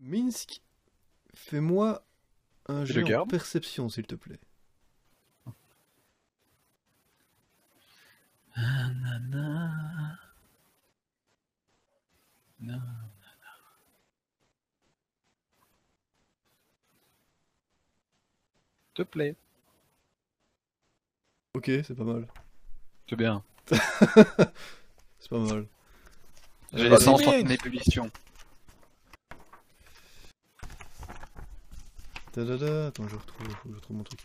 Minsk, fais-moi un jeu garde perception, s'il te plaît. Te plaît. Ok, c'est pas mal. C'est bien. C'est pas mal. J'ai les 100 combien Attends, je retrouve, mon truc.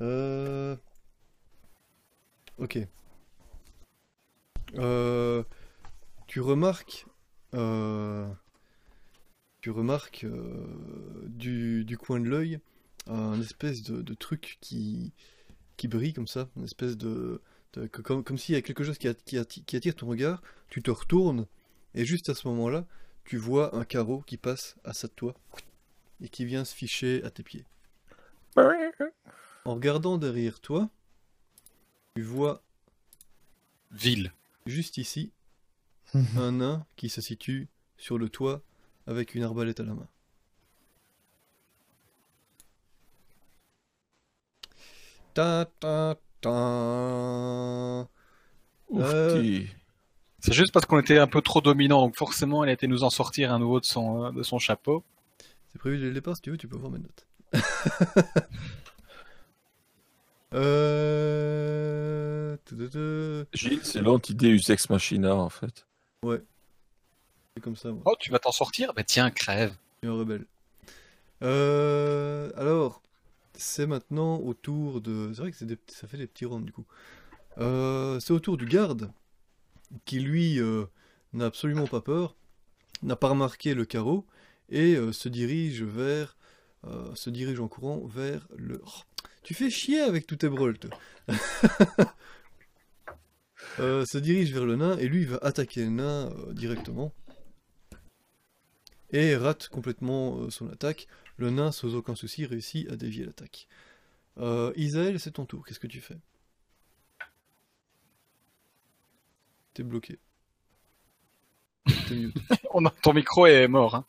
Euh... Ok. Euh... Tu remarques... euh, Tu remarques du, coin de l'œil un espèce de, truc qui, qui brille comme ça, une espèce de... comme, s'il y a quelque chose qui, a- qui, atti- qui attire ton regard, tu te retournes, et juste à ce moment-là, tu vois un carreau qui passe à ça de toi et qui vient se ficher à tes pieds. En regardant derrière toi, tu vois Ville. juste ici un nain qui se situe sur le toit avec une arbalète à la main. Ta ta ta. Euh. C'est juste parce qu'on était un peu trop dominant, donc forcément, elle a été nous en sortir un nouveau de son, euh, de son chapeau. C'est prévu dès le départ, si tu veux, tu peux voir mes notes. euh... Gilles, c'est l'anti-Deus Ex Machina en fait. C'est comme ça, moi. Oh, tu vas t'en sortir? Bah tiens, crève. Je suis un rebelle. Euh, alors, c'est maintenant au tour de. C'est vrai que des- ça fait des petits rounds du coup. Euh, c'est au tour du garde, qui lui euh, n'a absolument pas peur, n'a pas remarqué le carreau, et euh, se dirige vers. euh, se dirige en courant vers le. Oh, tu fais chier avec tous tes brûles, toi. Euh, se dirige vers le nain, et lui il va attaquer le nain directement et rate complètement son attaque. Le nain, sans aucun souci, réussit à dévier l'attaque. Isaël, c'est ton tour. Qu'est-ce que tu fais? T'es bloqué. T'es mute. Ton micro est mort. Hein.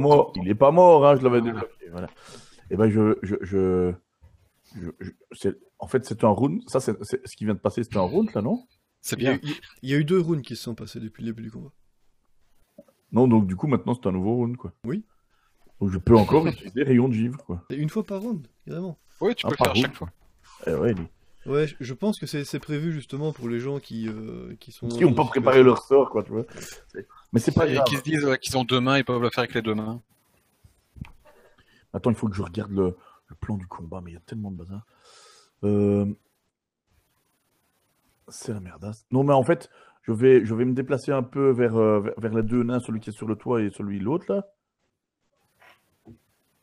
Moi, il est pas mort, hein, je l'avais débloqué. Voilà. Et ben je, je, je, je- je- c'est- en fait c'est un round. Ça c'est ce qui vient de passer, c'était un round là, non? C'est Il y, a, bien. il y a- il y a eu deux rounds qui se sont passés depuis le début du combat. Non, donc du coup maintenant c'est un nouveau round quoi. Oui. Donc je peux encore utiliser rayon de givre quoi. Une fois par round, vraiment. Oui, tu Ah, peux le faire à chaque fois. Eh ouais, Ouais, je- pense que c'est c'est prévu justement pour les gens qui, euh, qui sont. qui ont pas préparé leur sort quoi, tu vois. Mais c'est pas Et grave. qui se disent euh, qu'ils ont deux mains, ils peuvent le faire avec les deux mains. Attends, il faut que je regarde le, le plan du combat, mais il y a tellement de bazar. Euh, C'est la merdasse. Non, mais en fait, je vais, je vais me déplacer un peu vers, euh, vers, vers les deux nains, celui qui est sur le toit et celui l'autre là.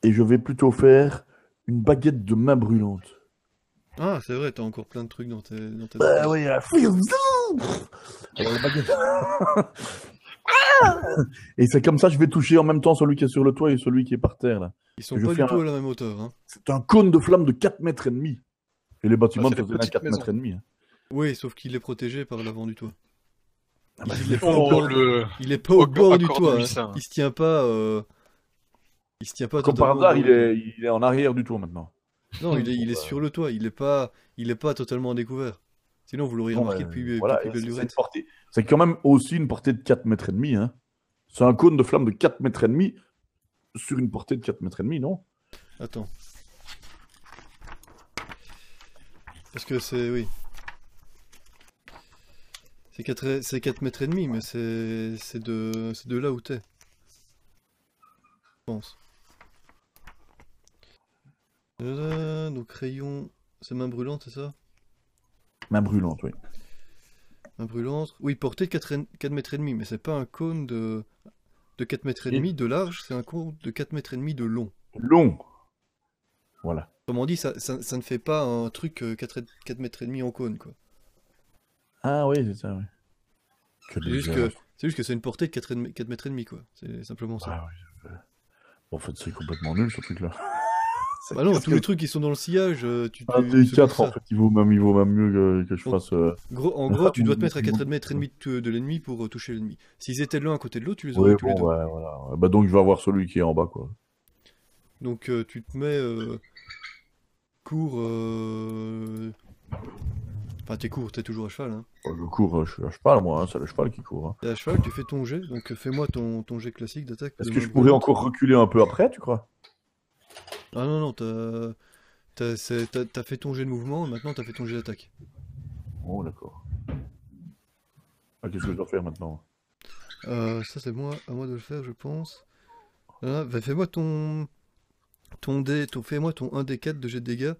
Et je vais plutôt faire une baguette de main brûlante. Ah, c'est vrai, t'as encore plein de trucs dans tes. Dans tes Bah oui, la Alors, la baguette. Et c'est comme ça, je vais toucher en même temps celui qui est sur le toit et celui qui est par terre là. Ils sont je pas du tout un- à la même hauteur. Hein. C'est un cône de flamme de 4 mètres et demi. Et les bâtiments faisaient petites 4 maisons. mètres et demi. hein. Oui, sauf qu'il est protégé par l'avant du toit. Ah bah, il, est pas au Oh, bord, le... il est pas au Acc- bord du toit. hein. Il se tient pas. euh, Il se tient pas Comme par hasard, il est, il est en arrière du toit maintenant. Non, il est, il est sur le toit. Il est pas, il est pas totalement découvert. Sinon, vous l'auriez remarqué mais depuis, voilà, depuis belle c'est- quand même aussi une portée de 4 mètres et demi. Hein. C'est un cône de flamme de 4 mètres et demi sur une portée de 4 mètres et demi, non? Attends. Parce que c'est. Oui. C'est 4, c'est 4 mètres et demi, mais c'est c'est de, c'est de là où t'es. Je pense. Donc rayon, c'est main brûlante, c'est ça? Main brûlante, oui. Main brûlante. Oui, portée de 4, 4 mètres et demi, mais c'est pas un cône de, de 4 mètres et demi de large, c'est un cône de 4 mètres et demi de long. Long. Voilà. Autrement dit, ça, ça, ça ne fait pas un truc euh, 4, 4 mètres et demi en cône, quoi. Ah oui, c'est ça, oui. C'est juste que c'est juste que c'est une portée de 4, mètres et demi, quoi. C'est simplement ça. Ah oui, Bon, en fait, c'est complètement nul ce truc-là. Bah non, tous que les trucs qui sont dans le sillage, euh, tu, des c'est 4 pour en fait, il vaut même, il vaut même mieux que, que je Donc, fasse. euh, Gros, en gros, tu dois te mettre à 4 mètres et demi de, de l'ennemi pour euh, toucher l'ennemi. S'ils étaient l'un à côté de l'autre, tu les aurais Ouais, tous les deux. ouais, voilà. Bah donc je vais avoir celui qui est en bas quoi. Donc euh, tu te mets euh, court. euh, Enfin, t'es court, t'es toujours à cheval. Hein. Oh, Je cours, je suis à cheval moi, hein, c'est le cheval qui court. hein. T'es à cheval, tu fais ton jet. Donc fais-moi ton, ton jet classique d'attaque. Est-ce que je pourrais encore reculer un peu après, tu crois? Ah non, non, t'as t'as fait ton jet de mouvement, et maintenant t'as fait ton jet d'attaque. Oh d'accord. Ah, Qu'est-ce que je dois faire maintenant? Euh, ça c'est moi, à moi de le faire, je pense. Ah, bah, fais-moi ton ton dé, ton, fais-moi ton 1 d 4 de jet de dégâts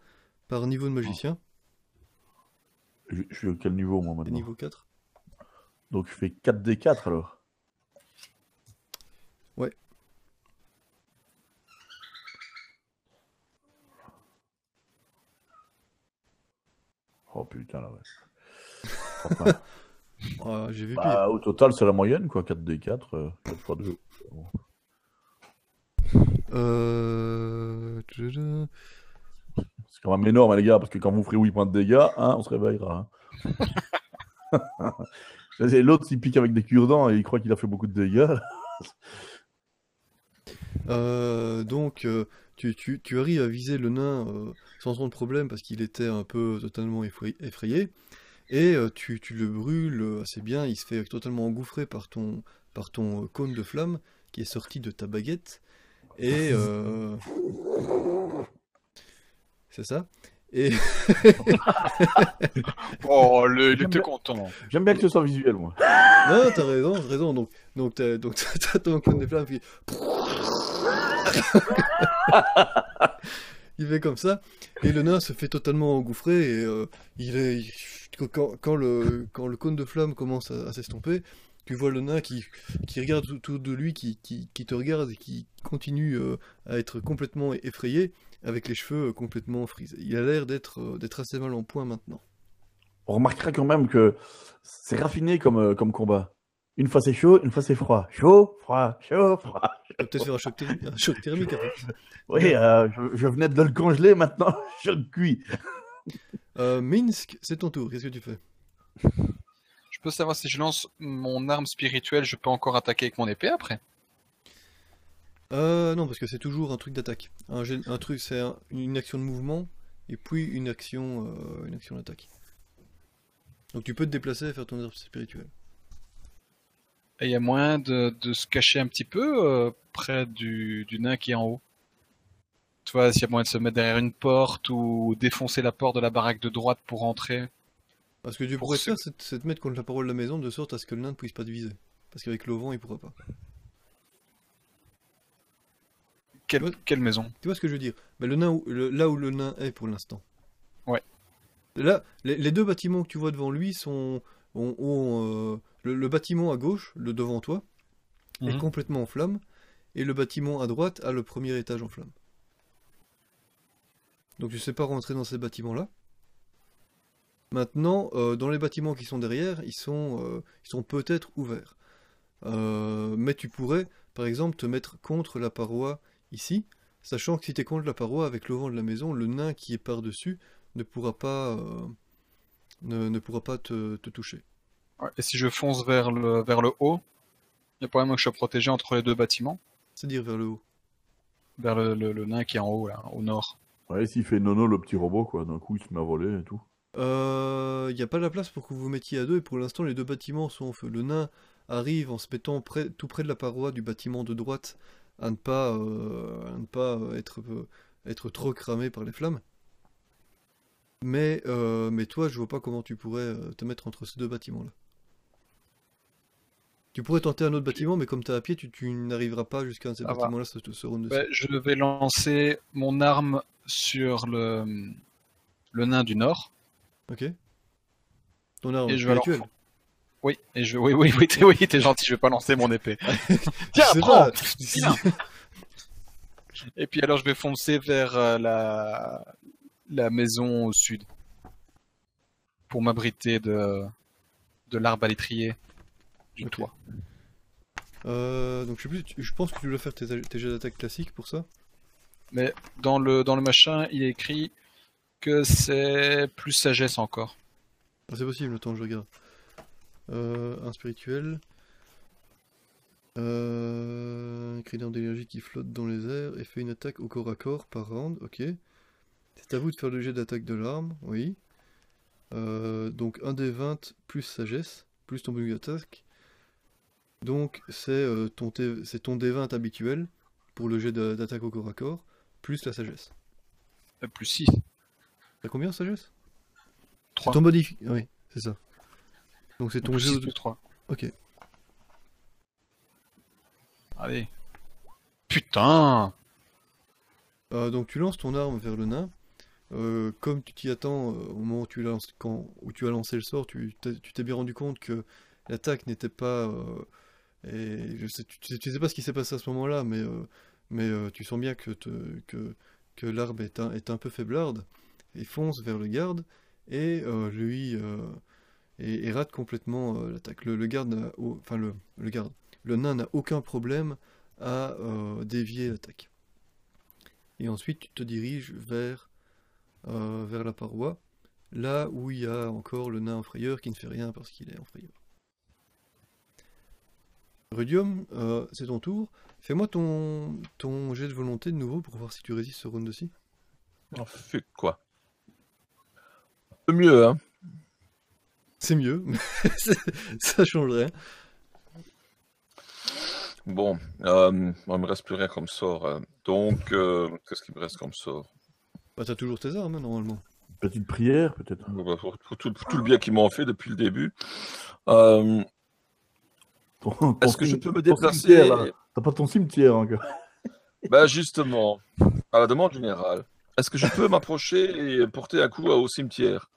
par niveau de magicien, je, je suis à quel niveau moi maintenant? Niveau 4. Donc je fais 4d4 alors Ouais. Oh putain. Enfin, Ah, j'ai vu pire. bah, au total c'est la moyenne quoi, 4d4, euh, 4 x 2. Euh... tadada. C'est quand même énorme hein, les gars, parce que quand vous ferez 8 points de dégâts, hein, on se réveillera. hein. L'autre il pique avec des cure-dents et il croit qu'il a fait beaucoup de dégâts. Euh, donc, euh, tu, tu, tu arrives à viser le nain euh, sans trop de problème parce qu'il était un peu totalement effrayé. et euh, tu, tu le brûles euh, assez bien. Il se fait totalement engouffrer par ton, par ton euh, cône de flamme qui est sorti de ta baguette. Et. euh, C'est ça. Et. Oh, le, il était content. J'aime bien que ce soit visuel moi. Non, t'as raison, t'as raison. Donc, donc, t'as, donc t'as ton cône de flamme qui. il fait comme ça, et le nain se fait totalement engouffrer, et euh, il est. quand, le, quand le cône de flamme commence à, s'estomper, tu vois le nain qui, qui regarde autour de lui, qui, qui, te regarde et qui continue euh, à être complètement effrayé, avec les cheveux euh, complètement frisés. Il a l'air d'être assez mal en point maintenant. On remarquera quand même que c'est raffiné comme, comme combat. Une fois c'est chaud, une fois c'est froid. Chaud, froid, chaud, froid. Il va peut-être faire un choc, thermi- un choc thermique après. Oui, euh, je, je venais de le congeler, maintenant je le cuis. Euh, Minsk, c'est ton tour, qu'est-ce que tu fais? Je peux savoir si je lance mon arme spirituelle, je peux encore attaquer avec mon épée après? Euh, non, parce que c'est toujours un truc d'attaque. Un, truc, c'est un- une action de mouvement, et puis une action, euh, une action d'attaque. Donc tu peux te déplacer et faire ton arbre spirituel. Et il y a moyen de, de se cacher un petit peu euh, près du, du nain qui est en haut. Tu vois, s'il y a moyen de se mettre derrière une porte ou défoncer la porte de la baraque de droite pour entrer. Parce que tu Pour pourrais faire, c'est te mettre contre la parole de la maison de sorte à ce que le nain ne puisse pas te viser. Parce qu'avec le vent, il pourra pas. Quelle, maison? Tu vois ce que je veux dire? Ben, le nain où- le- Là où le nain est pour l'instant. Ouais. Là, les, les deux bâtiments que tu vois devant lui sont. Euh, le, le bâtiment à gauche, le devant toi, est Mhm. complètement en flammes, et le bâtiment à droite a le premier étage en flammes. Donc tu sais pas rentrer dans ces bâtiments-là. Maintenant, euh, dans les bâtiments qui sont derrière, ils sont, euh, ils sont peut-être ouverts. Euh, mais tu pourrais, par exemple, te mettre contre la paroi ici, sachant que si tu es contre la paroi avec le vent de la maison, le nain qui est par-dessus ne pourra pas, ne, ne pourra pas te, te toucher. Ouais, Et si je fonce vers le, vers le haut, il y a pas moyen que je sois protégé entre les deux bâtiments C'est-à-dire vers le haut. Vers le, le- le nain qui est en haut, là, au nord. Ouais, s'il fait nono le petit robot, quoi, d'un coup il se met à voler et tout. Il n'y a pas la place pour que vous vous mettiez à deux, et pour l'instant les deux bâtiments sont en feu. Le nain arrive en se mettant près- tout près de la paroi du bâtiment de droite à ne pas, euh, à ne pas euh, être, euh, être trop cramé par les flammes. Mais, euh, mais toi, je vois pas comment tu pourrais euh, te mettre entre ces deux bâtiments-là. Tu pourrais tenter un autre bâtiment, mais comme tu es à pied, tu, tu n'arriveras pas jusqu'à un de ces bâtiments-là, roule dessus. Ouais, je vais lancer mon arme sur le, le nain du nord. Ok Ton arme Et je vais spirituelle. Oui, et je, oui, oui, oui, t'es, oui, gentil, je vais pas lancer mon épée. Tiens, prends Tiens. Et puis alors je vais foncer vers euh, la, la maison au sud. Pour m'abriter de, de l'arbre à l'étrier du toit. Euh, donc je sais plus, tu- je pense que tu dois faire tes, tes jets d'attaque classiques pour ça. Mais dans le, dans le machin, il est écrit que c'est plus sagesse encore. Ah, c'est possible, attends, je regarde. Euh, un spirituel. Euh, un critère d'énergie qui flotte dans les airs et fait une attaque au corps à corps par round, ok. C'est à vous de faire le jet d'attaque de l'arme, oui. Euh, donc un des 20 plus sagesse, plus ton bonus d'attaque. Donc c'est euh, ton, ton D20 habituel pour le jet de- d'attaque au corps à corps, plus la sagesse. Euh, plus 6. T'as combien en sagesse? C'est 3. ton modifi... Oui, c'est ça. Donc c'est ton Plus jet... 6 au- plus 3. Ok. Allez. Putain Euh, donc tu lances ton arme vers le nain. Euh, comme tu t'y attends, euh, au moment où tu, as lancé le sort, tu t'es bien rendu compte que l'attaque n'était pas... euh, et je sais, tu, tu sais, pas ce qui s'est passé à ce moment-là, mais, tu sens bien que, l'arme est un, est un peu faiblarde. Il fonce vers le garde et lui... rate complètement l'attaque. Le, garde Enfin, le, garde. Le nain n'a aucun problème à dévier l'attaque. Et ensuite, tu te diriges vers, euh, vers la paroi, là où il y a encore le nain en frayeur qui ne fait rien parce qu'il est en frayeur. Rudium, euh, c'est ton tour. Fais-moi ton, ton jet de volonté de nouveau pour voir si tu résistes ce round-ci. On fait quoi? Un peu mieux, hein. C'est mieux, mais ça change rien. Bon, euh, il me reste plus rien comme sort. hein. Donc, euh, qu'est-ce qu'il me reste comme sort? Bah, t'as toujours tes armes, normalement. Petite prière, peut-être. Bon, bah, pour, pour tout, pour tout le bien qu'ils m'ont fait depuis le début. Euh, Est-ce que je peux me déplacer. T'as pas ton cimetière encore. Bah justement, à la demande générale, est-ce que je peux m'approcher et porter un coup au cimetière?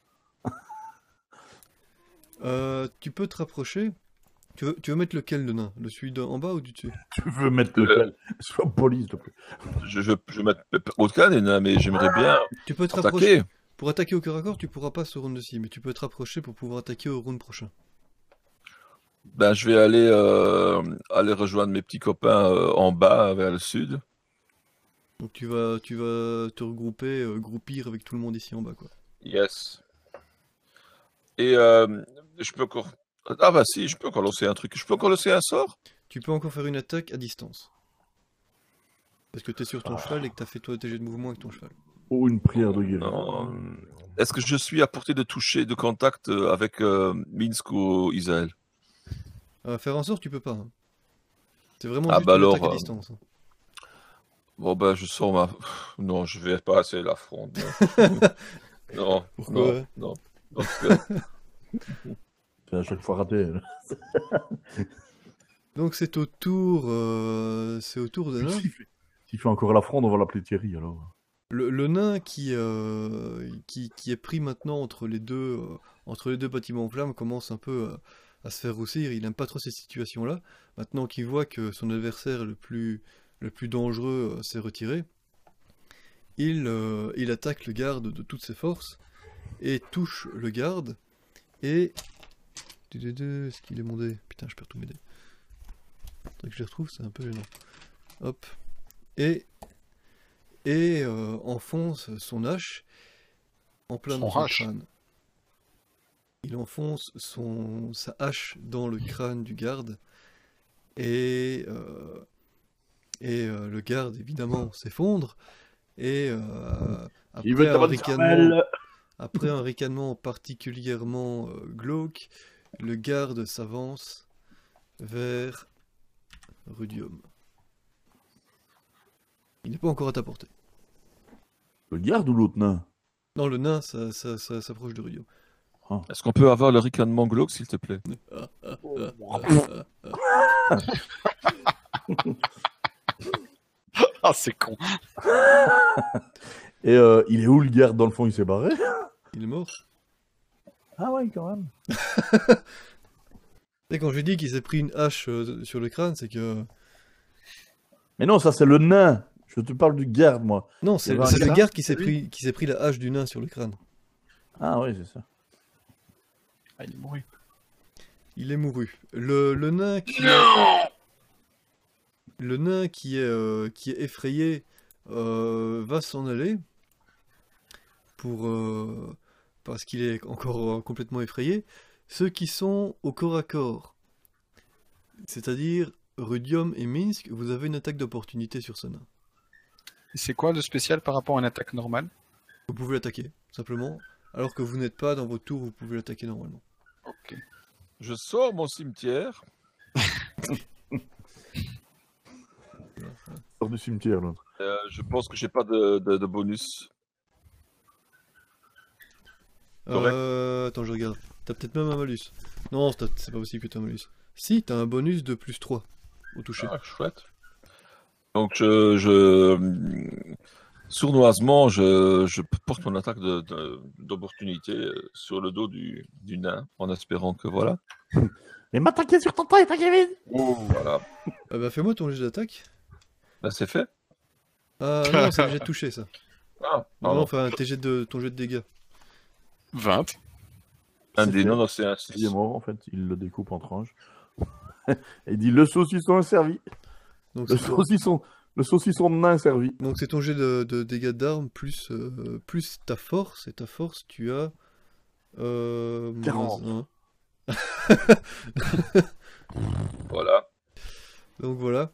Euh, tu peux te rapprocher. Tu veux, tu veux mettre lequel de nain Le celui d'en bas ou du dessus? Tu veux mettre lequel? Sois poli, s'il te plaît. Je, je, je vais mettre au canne, mais j'aimerais bien Tu peux te rapprocher. Pour attaquer au corps à corps, tu pourras pas ce round-ci, mais tu peux te rapprocher pour pouvoir attaquer au round prochain. Ben, je vais aller, euh, aller rejoindre mes petits copains euh, en bas vers le sud. Donc tu vas, tu vas te regrouper, euh, groupir avec tout le monde ici en bas, quoi. Yes. Et euh, je peux encore. Ah bah si, je peux encore lancer un truc. Je peux encore lancer un sort? Tu peux encore faire une attaque à distance. Parce que t'es sur ton Ah. cheval et que t'as fait toi tes jets de mouvement avec ton cheval. Ou une prière de guérison. Non. Est-ce que je suis à portée de toucher, de contact euh, avec euh, Minsk ou Isaël Euh, faire un sort, tu peux pas. hein. C'est vraiment Ah juste bah une alors, attaque à distance. hein. Bon ben je sors ma... Non, je vais pas assez la fronde. non, Pourquoi? non, non. Donc, euh, C'est à chaque fois raté. Donc c'est au tour, euh, c'est au tour de nain. S'il fait, fait encore la fronde, on va l'appeler Thierry alors. Le, le nain qui, euh, qui, qui est pris maintenant entre les deux, euh, entre les deux bâtiments en flammes commence un peu euh, à se faire roussir. Il n'aime pas trop ces situations-là. Maintenant qu'il voit que son adversaire le plus, le plus dangereux s'est retiré, il, il attaque le garde de toutes ses forces et touche le garde. Et. Est-ce qu'il est mon dé Putain, je perds tous mes dés. Faudrait que je les retrouve, c'est un peu gênant. Hop. Et et euh, enfonce son hache en plein Son dans son hache. crâne. Il enfonce son, sa hache dans le crâne du garde et, euh, et euh, le garde évidemment s'effondre et euh, Il après, veut un ricanement, après un ricanement particulièrement glauque, le garde s'avance vers Rudium. Il n'est pas encore à ta portée. Le garde ou l'autre nain? Non, le nain, ça, ça- ça s'approche de Rudium. Est-ce qu'on peut avoir le ricanement glauque, s'il te plaît? Ah, c'est con. Et euh, il est où le garde? Dans le fond Il s'est barré? Il est mort. Ah ouais, quand même. Et quand je dis qu'il s'est pris une hache euh, sur le crâne, c'est que... Mais non, ça c'est le nain. Je te parle du garde, moi. Non, c'est le gars, garde qui s'est pris, qui s'est pris la hache du nain sur le crâne. Ah oui, c'est ça. Ah, il est mouru. Il est mouru. Le, le nain qui... Le nain qui est, euh, qui est effrayé euh, va s'en aller pour euh, parce qu'il est encore euh, complètement effrayé. Ceux qui sont au corps à corps, c'est-à-dire Rudium et Minsk, vous avez une attaque d'opportunité sur ce nain. C'est quoi de spécial par rapport à une attaque normale? Vous pouvez l'attaquer, simplement. Alors que vous n'êtes pas dans votre tour, vous pouvez l'attaquer normalement. Ok. Je sors mon cimetière. Sort du cimetière, l'autre. Euh, je pense que j'ai pas de, de- de bonus. Euh, attends, je regarde. T'as peut-être même un malus. Non, c'est pas possible que t'aies un malus. Si, t'as un bonus de plus 3 au toucher. Ah, chouette. Donc, je, je sournoisement, je, je porte mon attaque de- de- d'opportunité euh, sur le dos du, du nain, en espérant que voilà. Mais m'attaquer sur ton tête, Kevin Voilà. Ah bah fais-moi ton jet d'attaque. Là, c'est fait. Ah non, c'est le jet de toucher ça. Ah, Non, enfin tes jets de, ton jet de dégâts. 20. un des fait. non, non, c'est un Il est 6. mort, en fait. Il le découpe en tranches. Et il dit le saucisson est servi. Donc Le c'est ton, saucisson, le saucisson de nain est servi. donc c'est ton jet de, de dégâts d'armes plus, euh, plus ta force. Et ta force, tu as... Euh, moins 40. un. Voilà. Donc voilà.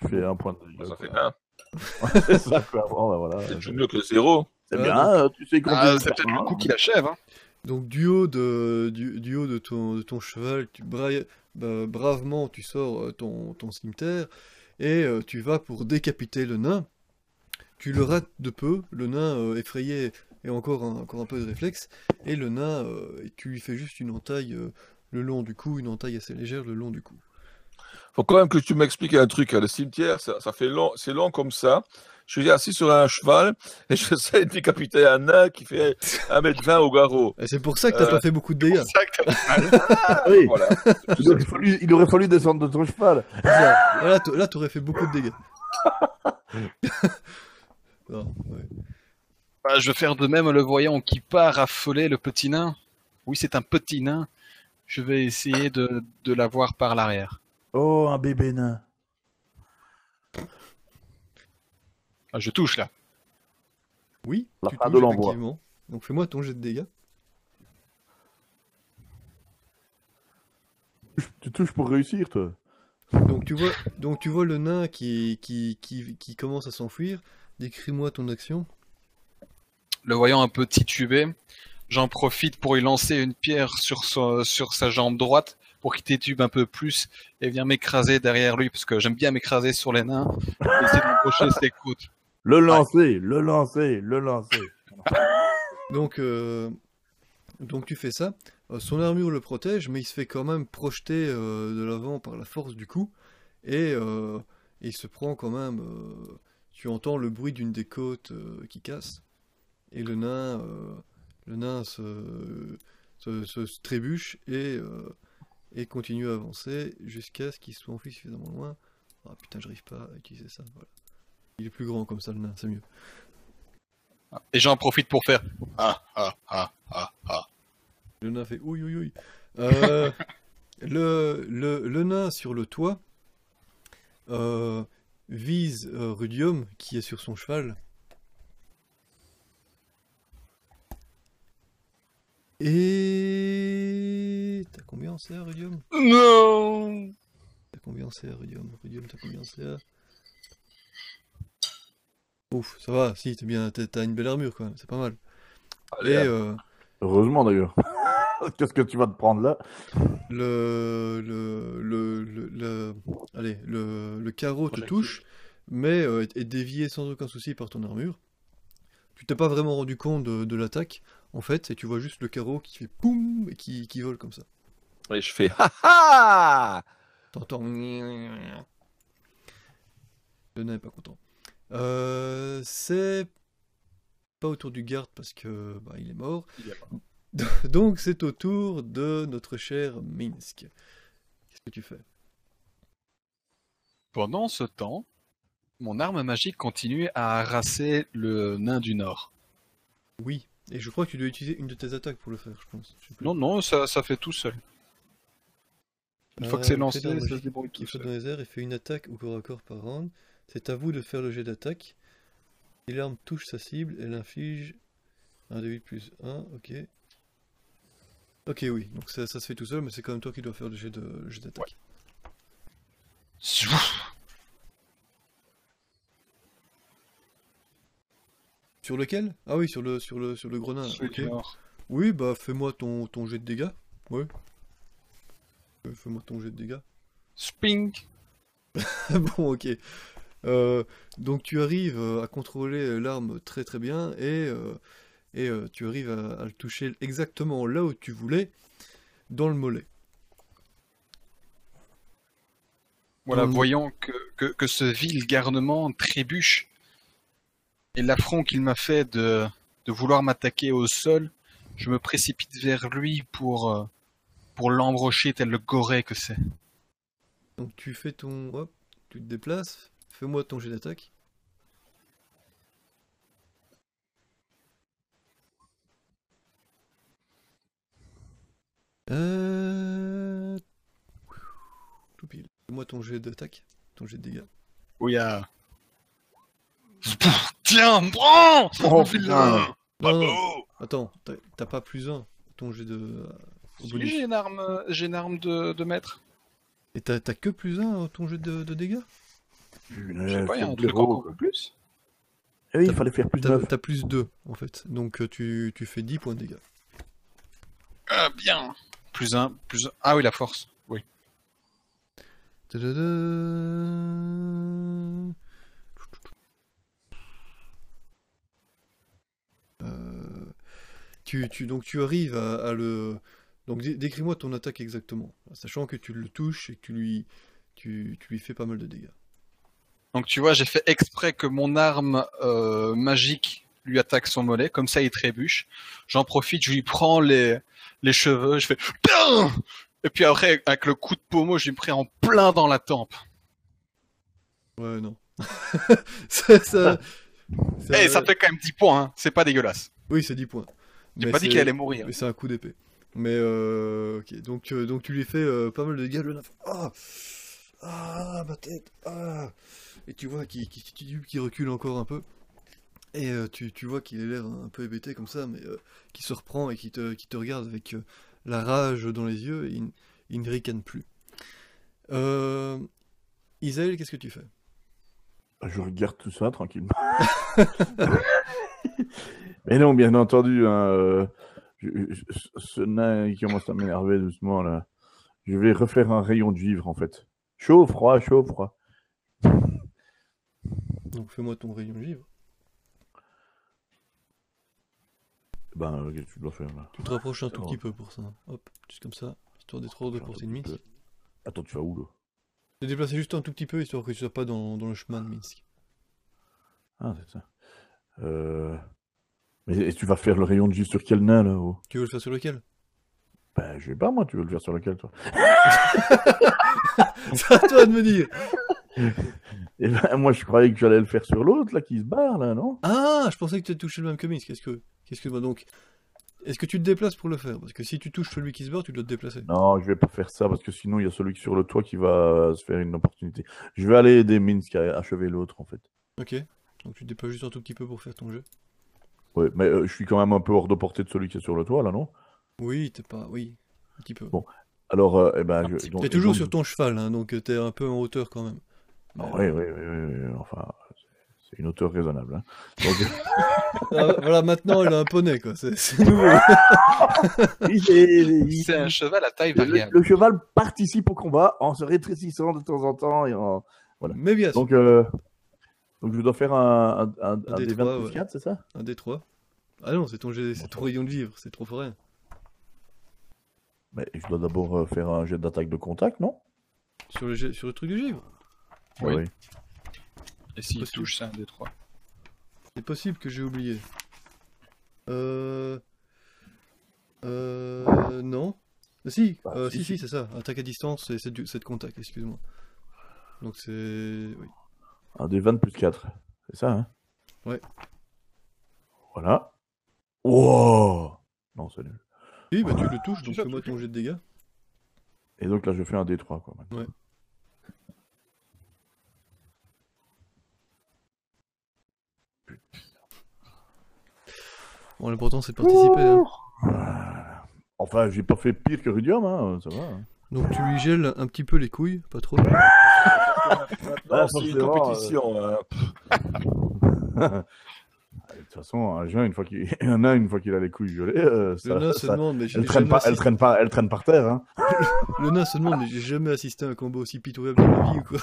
Tu fais un point de dégâts. Ça fait un. C'est ça, quoi. Bon, bah, voilà. C'est mieux que zéro. C'est bien, euh, tu sais compter. Ah, c'est peut-être le coup qui l'achève. Hein. Donc du haut de, du, du haut de, ton, de ton cheval, tu bra- bah, bravement tu sors euh, ton, ton cimetière et euh, tu vas pour décapiter le nain. Tu le rates de peu, le nain euh, effrayé et encore un, encore un peu de réflexe, et le nain, euh, et tu lui fais juste une entaille euh, le long du cou, une entaille assez légère le long du cou. Faut quand même que tu m'expliques un truc. hein. Le cimetière, ça, ça fait long, c'est long comme ça. Je suis assis sur un cheval et j'essaie de décapiter un nain qui fait 1m20 au garrot. Et c'est pour ça que t'as Euh, pas fait beaucoup de dégâts. C'est ça que t'as- Ah, Oui. Voilà. Il aurait, fallu, il aurait fallu descendre de ton cheval. Là, là t'aurais fait beaucoup de dégâts. Non, ouais. Bah, je vais faire de même le voyant qui part affoler le petit nain. Oui, c'est un petit nain. Je vais essayer de, de l'avoir par l'arrière. Oh, un bébé nain. Ah, je touche là. Oui, La tu fin de touches, l'envoi. effectivement. Donc fais-moi ton jet de dégâts. Tu touches pour réussir, toi. Donc tu vois, donc tu vois le nain qui, qui, qui, qui commence à s'enfuir. Décris-moi ton action. Le voyant un peu titubé, j'en profite pour lui lancer une pierre sur, son- sur sa jambe droite pour qu'il titube un peu plus et vient m'écraser derrière lui parce que j'aime bien m'écraser sur les nains et essayer d'embaucher ses côtes. Le lancer, le lancer, le lancer. Donc, euh, donc tu fais ça. Euh, son armure le protège, mais il se fait quand même projeter euh, de l'avant par la force du coup. Et, euh, il se prend quand même. tu entends le bruit d'une des côtes qui casse. Et le nain, le nain se, se, se trébuche et, et continue à avancer jusqu'à ce qu'il soit enfui suffisamment loin. Ah putain, j'arrive pas à utiliser ça. Voilà. Il est plus grand comme ça, le nain, c'est mieux. Et j'en profite pour faire ah ah ah ah ah. Le nain fait ouïe ouïe ouïe. Euh, le, le, le nain sur le toit euh, vise euh, Rudium qui est sur son cheval. Et. T'as combien en CA, Rudium? Non. T'as combien en CA, Rudium? Rudium, t'as combien en CA Ouf, ça va, si, t'es bien, t'as une belle armure quand même, c'est pas mal. Allez, Et euh, Heureusement, d'ailleurs. Qu'est-ce que tu vas te prendre là? le, le, le, le, le- allez, le, le carreau te Projectile. touche, mais euh, est, est dévié sans aucun souci par ton armure. Tu t'es pas vraiment rendu compte de, de l'attaque, en fait, et tu vois juste le carreau qui fait poum et qui, qui vole comme ça. Et je fais ha ha T'entends. Le nain est pas content. Euh, c'est pas autour du garde parce que bah, il est mort. Donc c'est au tour de notre cher Minsk. Qu'est-ce que tu fais? Pendant ce temps, mon arme magique continue à harasser le nain du nord. Oui. Et je crois que tu dois utiliser une de tes attaques pour le faire, je pense. Je. Non, non, ça, ça fait tout seul. Une fois que Euh, c'est le lancé, ça se débrouille tout flotte seul. dans les airs et fait une attaque au corps à corps par round. C'est à vous de faire le jet d'attaque. Si l'arme touche sa cible, elle inflige un D8 plus 1, ok. Ok, oui, donc ça, ça se fait tout seul, mais c'est quand même toi qui dois faire le jet de d'attaque. Sur lequel? Ah oui, sur le sur le sur le mort. Oui, bah fais-moi ton, ton jet de dégâts. Ouais. Euh, Fais-moi ton jet de dégâts. Spink. bon, ok. Euh, donc tu arrives euh, à contrôler l'arme très très bien et, euh, et euh, tu arrives à, à le toucher exactement là où tu voulais, dans le mollet. Voilà, Mhm. voyant que, que, que ce vil garnement trébuche et l'affront qu'il m'a fait de, de vouloir m'attaquer au sol, je me précipite vers lui pour, euh, pour l'embrocher tel le goret que c'est. Donc tu fais ton... Hop, tu te déplaces. Fais-moi ton jet d'attaque. Euh... Tout pile. Fais-moi ton jet d'attaque. Ton jet de dégâts. Oui, à... Pouf, Tiens, prends Oh, vilain Non, non, Bravo Attends, t'as- t'as pas plus un. Ton jet de... Oui, bonus. J'ai une arme, euh, j'ai une arme de, de maître. Et t'as t'as que plus un ton jet de, de dégâts? Je sais pas, il y a un truc zéro, encore plus. Eh oui, il fallait faire plus T'as 9. t'as plus 2 en fait. Donc euh, tu, tu fais 10 points de dégâts. Ah, bien Plus un, plus un. Ah oui, la force. Oui. Euh, tu, tu, donc tu arrives à, à le... Donc dé- décris-moi ton attaque exactement, sachant que tu le touches et que tu lui, tu, tu lui fais pas mal de dégâts. Donc tu vois, j'ai fait exprès que mon arme euh, magique lui attaque son mollet, comme ça il trébuche. J'en profite, je lui prends les, les cheveux, je fais Et puis après, avec le coup de pommeau, je lui prends en plein dans la tempe. Ouais, non. ça, ça, Eh, ça fait quand même 10 points, hein. c'est pas dégueulasse. Oui, c'est 10 points. J'ai pas dit qu'elle allait mourir. Mais c'est un coup d'épée. Mais euh, ok, donc, euh, donc tu lui fais euh, pas mal de dégâts. Le ah, ah, ma tête, ah. Et tu vois qu'il qu'il- qu'il recule encore un peu. Et euh, tu, tu vois qu'il a l'air un peu hébété comme ça, mais euh, qui se reprend et qui te, qui te regarde avec euh, la rage dans les yeux et il, il ne ricane plus. Euh, Isaël, qu'est-ce que tu fais? Je regarde tout ça tranquillement. Mais non, bien entendu, hein, ce nain qui commence à m'énerver doucement là. Je vais refaire un rayon de vivre en fait. Chaud, froid, chaud, froid. Donc fais-moi ton rayon de givre. Ben, que tu dois faire là Tu te rapproches un tout petit peu pour ça. Hop, juste comme ça, histoire d'être hors de portée de Minsk. Attends, tu vas où là Te déplacer juste un tout petit peu, histoire que tu sois pas dans, dans le chemin de Minsk. Ah, c'est ça. Euh... Mais et tu vas faire le rayon de vivre sur quel nain là haut Tu veux le faire sur lequel? Ben, je sais pas moi, tu veux le faire sur lequel toi? C'est à toi de me dire Eh ben, moi je croyais que j'allais le faire sur l'autre là qui se barre là, non? Ah, je pensais que tu touché le même que Minsk. Qu'est-ce que. Qu'est-ce que. donc. Est-ce que tu te déplaces pour le faire? Parce que si tu touches celui qui se barre, tu dois te déplacer. Non, je vais pas faire ça parce que sinon il y a celui qui est sur le toit qui va se faire une opportunité. Je vais aller aider Minsk à achever l'autre en fait. Ok. Donc tu te déplaces juste un tout petit peu pour faire ton jeu. Ouais, mais euh, je suis quand même un peu hors de portée de celui qui est sur le toit là, non? Oui, t'es pas. Oui, un petit peu. Bon, Alors, euh, eh ben, je, T'es toujours donc- sur ton cheval, hein, donc euh, t'es un peu en hauteur quand même. Ah, oui, oui, oui, oui, enfin, c'est- une hauteur raisonnable. hein. Donc, Ah, voilà, maintenant elle a un poney, quoi. C'est nouveau. il est- il- C'est un cheval à taille le, variable. le cheval participe au combat en se rétrécissant de temps en temps. Et en... Mais bien sûr. donc, euh, donc, je dois faire un, un, un, un des des trois, 20 plus ouais. 4, c'est ça? Un des trois. Ah non, c'est ton, jet- c'est ton rayon de vivre, c'est trop fort. Mais je dois d'abord euh, faire un jet d'attaque de contact, non? Sur le, sur le truc de givre? Oui. Oui. Et s'il possible. touche, c'est un des trois. C'est possible que j'ai oublié. Euh. Euh. Non. Ah, si, Bah, euh, si, si, si. c'est ça. Attaque à distance, c'est c'est de contact, excuse-moi. Donc c'est. Oui. Un des 20 plus 4. C'est ça, hein? Ouais. Voilà. Wow Non, c'est nul. Oui, bah tu le touches, donc fais-moi ton jet de dégâts. Et donc là, je fais un D3, quoi. maintenant. Ouais. Bon, l'important c'est de participer. hein. Ah. Enfin, j'ai pas fait pire que Rudium, hein, ça va. hein. Donc tu lui gèles un petit peu les couilles, pas trop. Ah, c'est une forcément, compétition. hein. De toute façon, un juin, une fois qu'il il y en a une fois qu'il a les couilles gelées, euh, ça- Le nain se ça- demande, mais j'ai elle, traîne jamais pas, elle, assisté- traîne pas, elle traîne par terre. Hein. Le nain se demande, mais j'ai jamais assisté à un combat aussi pitoyable de ma vie ou quoi.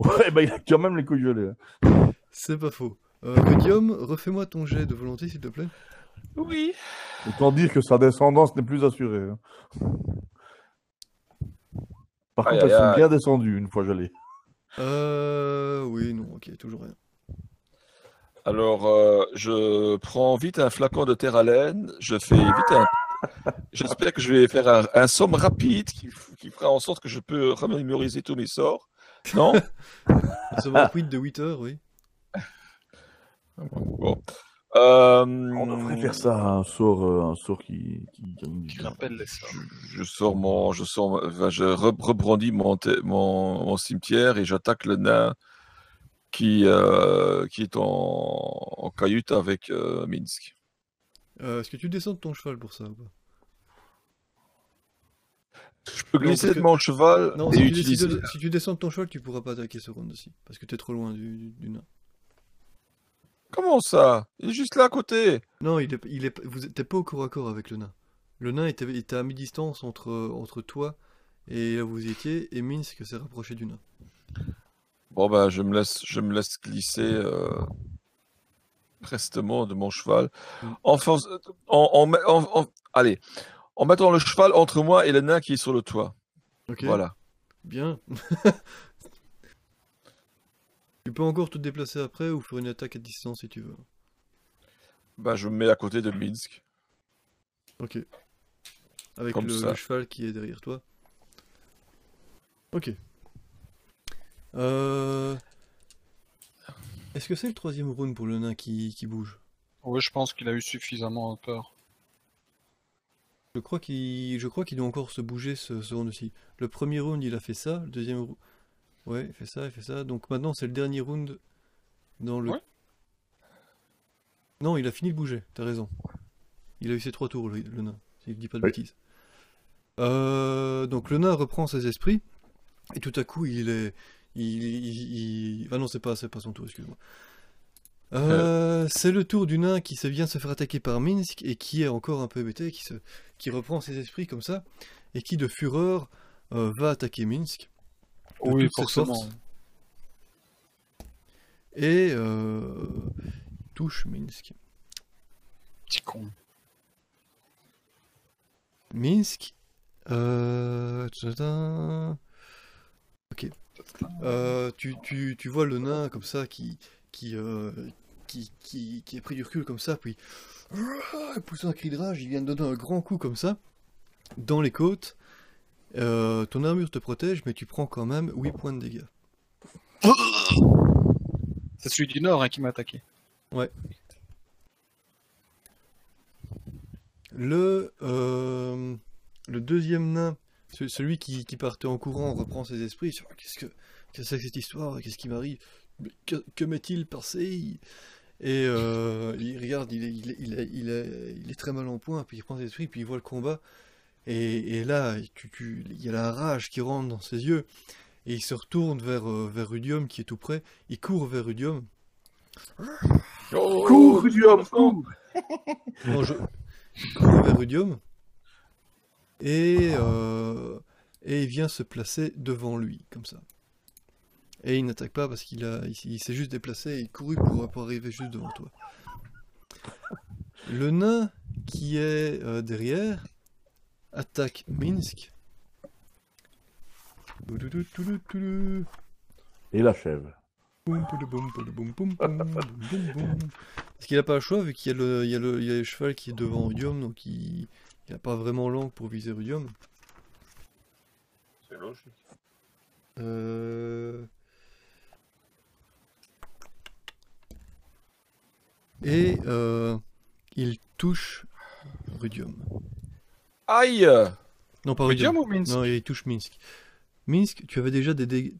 Ouais, bah, il a quand même les couilles gelées. hein. C'est pas faux. Euh, Rudium, refais-moi ton jet de volonté s'il te plaît. Oui. Autant dire que sa descendance n'est plus assurée. hein. Par Aïe, contre, elles aïe, sont aïe. bien descendues une fois gelées. Euh. Oui, non, ok, toujours rien. Alors, euh, je prends vite un flacon de terre haleine. Je fais vite un. J'espère que je vais faire un, un somme rapide qui, f- qui fera en sorte que je peux remémoriser tous mes sorts. Non? Ça va rapide de 8 heures, oui. Bon. Euh, On devrait faire ça, un sort, euh, un sort qui, qui, qui- Tu rappelles les sorts. Je, je sors mon, je sors, enfin, je re- rebrandis mon, mon, mon cimetière et j'attaque le nain qui, euh, qui est en, en cahute avec euh, Minsk. Euh, Est-ce que tu descends de ton cheval pour ça ou pas? Je peux glisser parce de que- mon cheval Non, et si tu, utiliser. de- si tu descends de ton cheval, tu pourras pas attaquer ce round aussi. Parce que t'es trop loin du, du, du nain. Comment ça? Il est juste là à côté. Non, il est, il est, vous t'es pas au corps à corps avec le nain. Le nain était, était à mi-distance entre, entre toi et là où vous étiez, et Minsk s'est rapproché du nain. Bon ben, je me laisse, je me laisse glisser euh, prestement de mon cheval. Mm. En, force- en, en, en- en- allez, en mettant le cheval entre moi et le nain qui est sur le toit. Voilà. bien. tu peux encore te déplacer après ou faire une attaque à distance si tu veux. Ben, je me mets à côté de Minsk. Ok. Avec Comme le, ça. le cheval qui est derrière toi. Ok. Euh... Est-ce que c'est le troisième round pour le nain qui, qui bouge? Oui, je pense qu'il a eu suffisamment peur. Je crois qu'il je crois qu'il doit encore se bouger ce, ce round aussi. Le premier round il a fait ça, le deuxième round... Ouais, il fait ça, il fait ça. Donc maintenant c'est le dernier round dans le... Ouais. Non, il a fini de bouger, t'as raison. Il a eu ses trois tours le, le nain, si je dis pas de Oui. bêtises. Euh, donc le nain reprend ses esprits et tout à coup il est... Il, il- il- Ah non, c'est pas, c'est pas son tour, excuse-moi. Euh, c'est le tour du nain qui se vient se faire attaquer par Minsk et qui est encore un peu hébété, qui, se, qui reprend ses esprits comme ça et qui de fureur euh, va attaquer Minsk Oui, forcément. et euh, touche Minsk. Petit con. Minsk. Euh... Ok. Euh, tu, tu, tu vois le nain comme ça qui, qui, euh, qui, qui, qui est pris du recul comme ça, puis pousse un cri de rage, il vient de donner un grand coup comme ça, dans les côtes. Euh, ton armure te protège, mais tu prends quand même 8 points de dégâts. C'est celui du Nord hein, qui m'a attaqué. Le, euh, le deuxième nain, ce- celui qui, qui partait en courant, reprend ses esprits. sur, Qu'est-ce que c'est que cette histoire Qu'est-ce qui m'arrive? Que, que m'est-il passé? Et euh, il regarde, il est, il, est, il, est, il, est, il est très mal en point, puis il prend ses esprits, puis il voit le combat. Et, et là, il y a la rage qui rentre dans ses yeux. Et il se retourne vers, euh, vers Rudium qui est tout près. Il court vers Rudium. Oh, Cours, Rudium, cours Non, je... Il court vers Rudium et, euh, et il vient se placer devant lui, comme ça. Et il n'attaque pas parce qu'il a, il, il s'est juste déplacé et il couru pour, pour arriver juste devant toi. Le nain qui est euh, derrière Attaque Minsk. Et la chèvre. Parce qu'il n'a pas le choix vu qu'il y, a le, y a le cheval qui est devant Rudium, donc il n'a pas vraiment l'angle pour viser Rudium. C'est logique. Euh. Et euh, il touche Rudium. Aïe Non, pas Rudium Rudium. ou Minsk Non, il touche Minsk. Minsk, tu avais déjà des dégâts.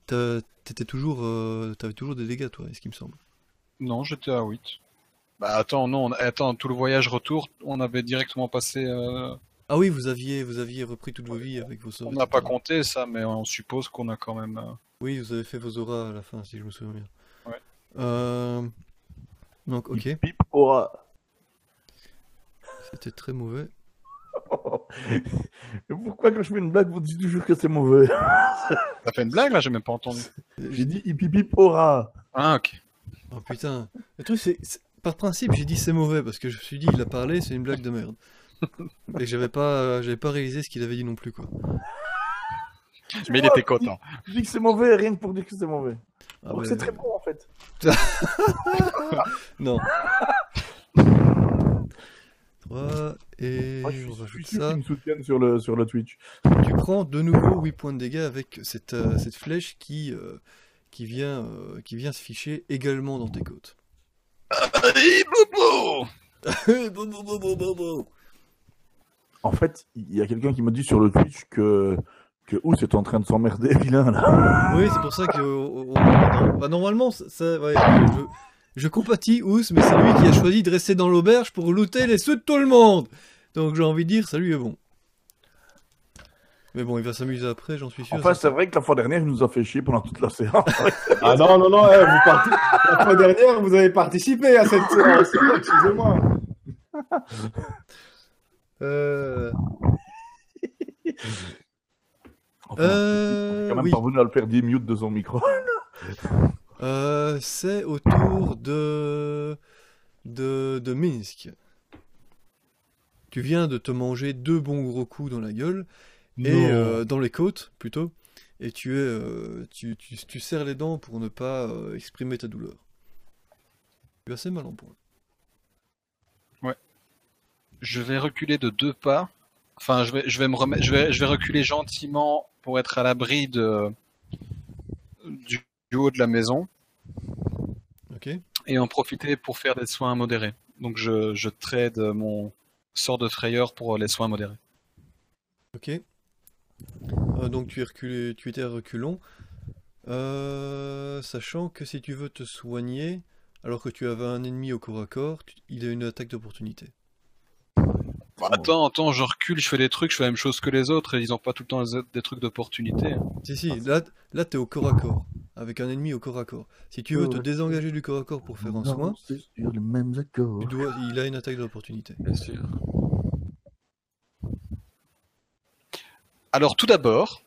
T'étais toujours, euh, t'avais toujours des dégâts, toi, est-ce qu'il me semble? Non, j'étais à 8. Bah attends, non, on- attends, tout le voyage retour, on avait directement passé. euh, Ah oui, vous aviez, vous aviez repris toute vos vies avec vos On n'a pas compté ça, mais on suppose qu'on a quand même. euh, Oui, vous avez fait vos auras à la fin, si je me souviens bien. Ouais. Euh, Donc, ok, Pip aura. c'était très mauvais. Pourquoi quand je fais une blague, vous dites toujours que c'est mauvais? T'as fait une blague là J'ai même pas entendu. J'ai dit hip hip hip aura. Ah ok. Oh putain. Le truc, c'est. Par principe, j'ai dit c'est mauvais parce que je me suis dit, il a parlé, c'est une blague de merde. Et j'avais pas, j'avais pas réalisé ce qu'il avait dit non plus, quoi. Mais il était content. Je dis que c'est mauvais, rien que pour dire que c'est mauvais. Ah ouais. c'est très bon en fait. Non. 3 et Moi, je on rajoute ça. qu'ils me soutiennent sur le, sur le Twitch. Tu prends de nouveau 8 points de dégâts avec cette, euh, cette flèche qui, euh, qui, vient, euh, qui vient se ficher également dans tes côtes. En fait, il y a quelqu'un qui m'a dit sur le Twitch que, que Ous est en train de s'emmerder, vilain là. Oui, c'est pour ça que on- on- on- bah, normalement, ça, ça- ouais, je, je compatis Ous, mais c'est lui qui a choisi de rester dans l'auberge pour looter les sous de tout le monde. Donc j'ai envie de dire, ça lui est bon. Mais bon, il va s'amuser après, j'en suis sûr. Enfin, c'est vrai que la fois dernière, il nous a fait chier pendant toute la séance. Ah non, non, non, eh, vous partez... la fois dernière, vous avez participé à cette séance. Excusez-moi. Euh, Enfin, Euh, il est quand même oui. parvenu à le faire 10 mute de son micro. Euh, c'est au tour de... de de Minsk. Tu viens de te manger deux bons gros coups dans la gueule et euh, dans les côtes plutôt, et tu es, euh, tu, tu, tu serres les dents pour ne pas exprimer ta douleur. Tu es assez mal en point. Je vais reculer de deux pas. Enfin, je vais, je vais me remettre, je vais, je vais reculer gentiment pour être à l'abri de du haut de la maison Ok. et en profiter pour faire des soins modérés. Donc je, je trade mon sort de frayeur pour les soins modérés. Ok. Euh, donc tu es reculé, tu étais à reculons. Euh, sachant que si tu veux te soigner, alors que tu avais un ennemi au corps à corps, tu- il a une attaque d'opportunité. Bah, attends, attends, je recule, je fais des trucs, je fais la même chose que les autres et ils ont pas tout le temps des trucs d'opportunité. Si, si, là, là t'es au corps à corps, avec un ennemi au corps à corps. Si tu veux te Ouais. désengager du corps à corps pour faire un soin, c'est sur les mêmes accords. tu dois, il a une attaque d'opportunité. Bien sûr. Alors tout d'abord,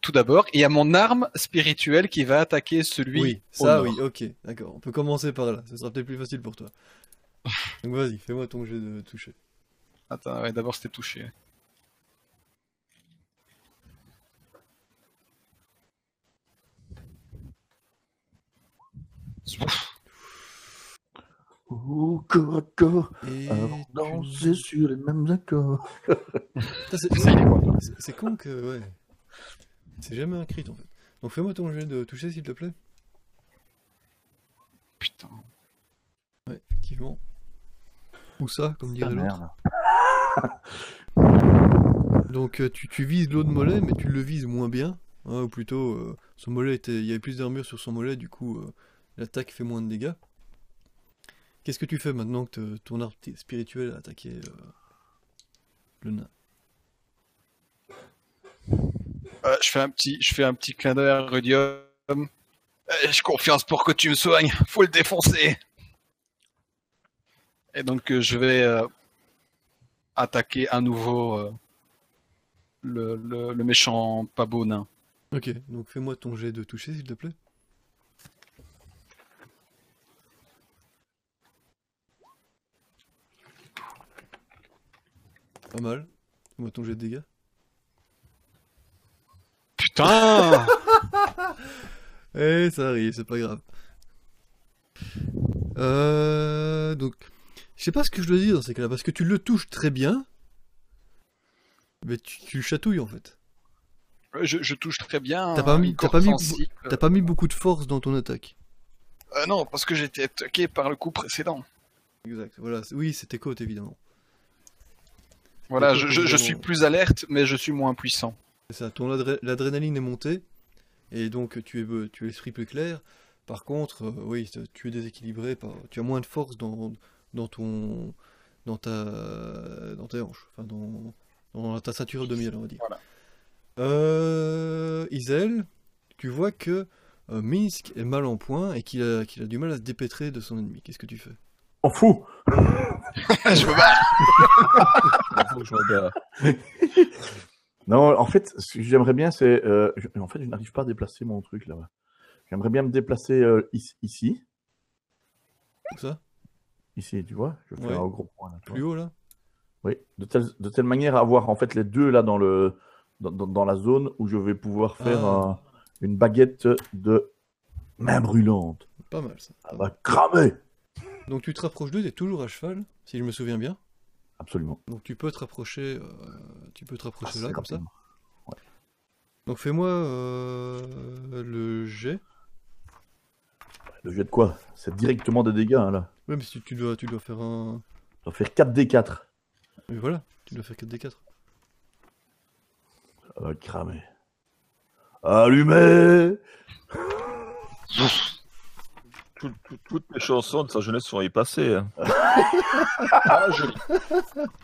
tout d'abord, il y a mon arme spirituelle qui va attaquer celui Oui, ça oui, ok, d'accord. On peut commencer par là, ce sera peut-être plus facile pour toi. Donc vas-y, fais-moi ton jet de toucher. Attends, ouais, d'abord c'était touché. Au corps à corps, Et avant de tu- danser sur les mêmes accords. Putain, c'est- c'est- c'est- C'est con que, ouais. C'est jamais un crit en fait. Donc fais-moi ton jet de toucher s'il te plaît. Putain. Ouais, effectivement. Ou ça, comme dirait l'autre. merde. Donc euh, tu, tu vises l'autre mollet, mais tu le vises moins bien. hein, ou plutôt, euh, son mollet était, il y avait plus d'armure sur son mollet, du coup euh, l'attaque fait moins de dégâts. Qu'est-ce que tu fais maintenant que ton arme t- spirituelle a attaqué euh, le nain? Euh, je fais un petit, je fais un petit clin d'œil à Rudium. Euh, J'ai confiance pour que tu me soignes. Faut le défoncer. Et donc euh, je vais attaquer à nouveau le, le, le méchant pas beau nain. Ok, donc fais-moi ton jet de toucher s'il te plaît. Pas mal. Fais-moi ton jet de dégâts. Putain Eh, ça arrive, c'est pas grave. Euh, donc, je sais pas ce que je dois dire dans ces cas-là, parce que tu le touches très bien, mais tu, tu le chatouilles en fait. je, je touche très bien. T'as pas mis- une t'as pas mis- sensible. T'as pas mis beaucoup de force dans ton attaque. Euh, non, parce que j'ai été attaqué par le coup précédent. Exact. Voilà. Oui, c'était côte évidemment. Voilà, je, suis plus alerte, mais je suis moins puissant. C'est ça. Ton adré- l'adrénaline est montée, et donc tu es, tu es l'esprit plus clair. Par contre, euh, oui, tu es déséquilibré, par... tu as moins de force dans, dans ton dans ta dans tes hanches, enfin dans, dans ta ceinture abdominale, on va dire. Voilà. Euh, Isel, tu vois que euh, Minsk est mal en point et qu'il a, qu'il a du mal à se dépêtrer de son ennemi. Qu'est-ce que tu fais? On fout je me bats. Non, en fait, ce que j'aimerais bien, c'est. euh, en fait, je n'arrive pas à déplacer mon truc là-bas. J'aimerais bien me déplacer euh, ici, Comme ça? ici, tu vois. Je fais Ouais. un gros point là. Plus haut là? Oui, de telle, de telle manière à avoir en fait les deux là dans, le, dans, dans- dans la zone où je vais pouvoir faire Ah. un- une baguette de main brûlante. Pas mal ça. Ça va cramer Donc tu te rapproches d'eux, t'es toujours à cheval, si je me souviens bien. Absolument. Donc tu peux te rapprocher, euh, tu peux te rapprocher là comme ça. rapidement. Donc fais-moi euh, le jet. Le jet de quoi? C'est directement des dégâts hein, là. Ouais, mais si tu dois, tu dois faire un. Ça va faire 4d4. Mais voilà, tu dois faire 4d4. Ça va cramer. Allumez Tout- tout- toutes mes chansons de sa jeunesse sont y passées. hein. Ah.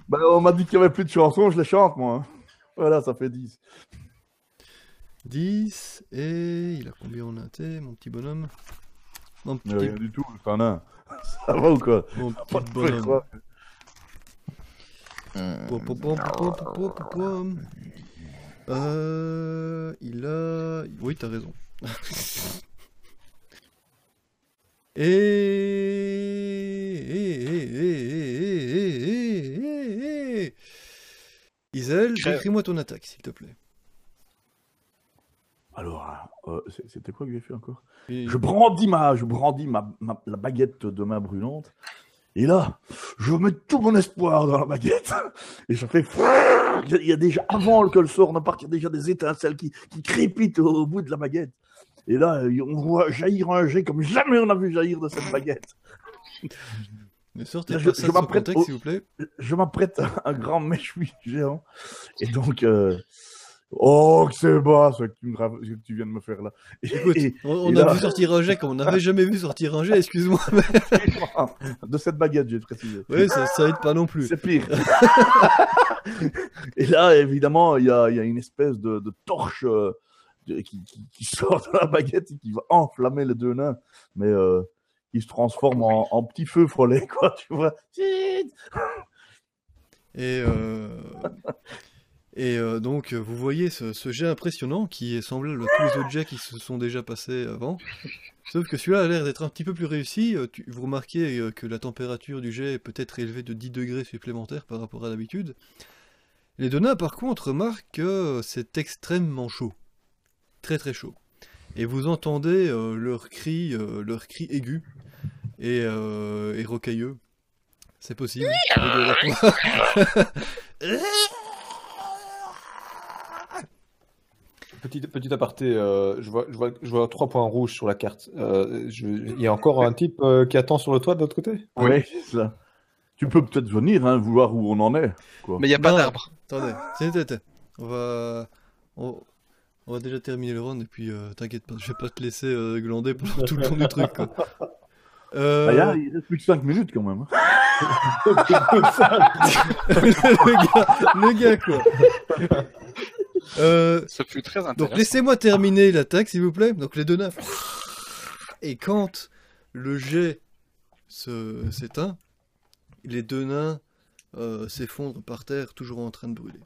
Bah, on m'a dit qu'il n'y avait plus de chansons, je les chante moi. hein. Voilà, ça fait 10. 10 et il a combien en inté, mon petit bonhomme? Mon petit, Mais rien du tout, c'est un nain. Ça va ou quoi? Mon Pas petit de bonhomme. Euh, il a. Oui, t'as raison. Et... Isel, décris-moi ton attaque, s'il te plaît. Alors, c'était quoi que j'ai fait encore. Je brandis, ma, je brandis ma, la baguette de main brûlante. Et là, je mets tout mon espoir dans la baguette. Et je fais... Il y a déjà, avant que le sort, on a déjà des étincelles qui, qui crépitent au bout de la baguette. Et là, on voit jaillir un jet comme jamais on a vu jaillir de cette baguette. Ne sortez Là, pas je- m'apprête s'il vous plaît. Je m'apprête à un grand méchoui géant. Et donc. euh, Oh, que c'est bas ce que tu, me ra- ce que tu viens de me faire là. Et- Écoute, et- on, et a là- vu sortir un jet comme on n'avait jamais vu sortir un jet, excuse-moi. mais- de cette baguette, j'ai précisé. Ouais, ça, ça aide pas non plus. C'est pire. et là, évidemment, il y a, il y a une espèce de, de torche euh, qui, sort de la baguette et qui va enflammer les deux nains, mais euh, qui se transforme en, en petit feu follet, quoi, tu vois. Et, euh, euh, donc, vous voyez ce, jet impressionnant qui est semblable à tous les autres jets qui se sont déjà passés avant. Sauf que celui-là a l'air d'être un petit peu plus réussi. Euh, vous remarquez que la température du jet est peut-être élevée de 10 degrés supplémentaires par rapport à d'habitude. Les deux nains, par contre, remarquent que c'est extrêmement chaud. Très très chaud. Et vous entendez euh, leurs cris, euh, leurs cris aigus et, euh, et rocailleux. C'est possible. Petit, petit aparté, euh, je, vois, je, vois, je vois trois points rouges sur la carte. Euh, je- il y a encore un type euh, qui attend sur le toit de l'autre côté? Oui, c'est ça. Tu peux peut-être venir, hein, voir où on en est. Quoi. Mais il n'y a pas d'arbre. Attendez. On va... On... on va déjà terminer le round et puis euh, t'inquiète pas, je vais pas te laisser euh, glander pendant tout le temps du truc. Quoi. Euh, Bah, il y a- il reste plus que 5 minutes quand même. hein. le, gars, le gars quoi. Euh, Ça fut très intéressant. donc laissez-moi terminer l'attaque s'il vous plaît. Donc les deux nains. Et quand le jet se s'éteint, les deux nains euh, s'effondrent par terre, toujours en train de brûler.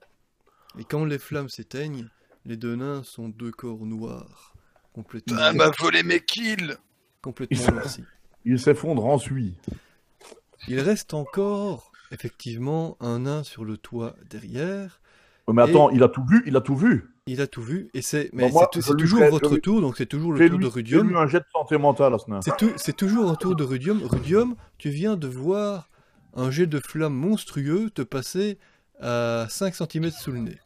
Et quand les flammes s'éteignent, les deux nains sont deux corps noirs, complètement, Ah, m'a volé mes kills complètement noircis. Il s'effondre en suie. Il reste encore, effectivement, un nain sur le toit derrière. Oh, mais attends, il a tout vu, il a tout vu. Il a tout vu, et c'est, mais Bon, c'est lui toujours ferai- votre je lui- tour, donc c'est toujours le tour de Rudium. un jet de santé mentale à ce nain. C'est tout, c'est toujours un tour de Rudium. Rudium, tu viens de voir un jet de flamme monstrueux te passer à 5 cm sous le nez.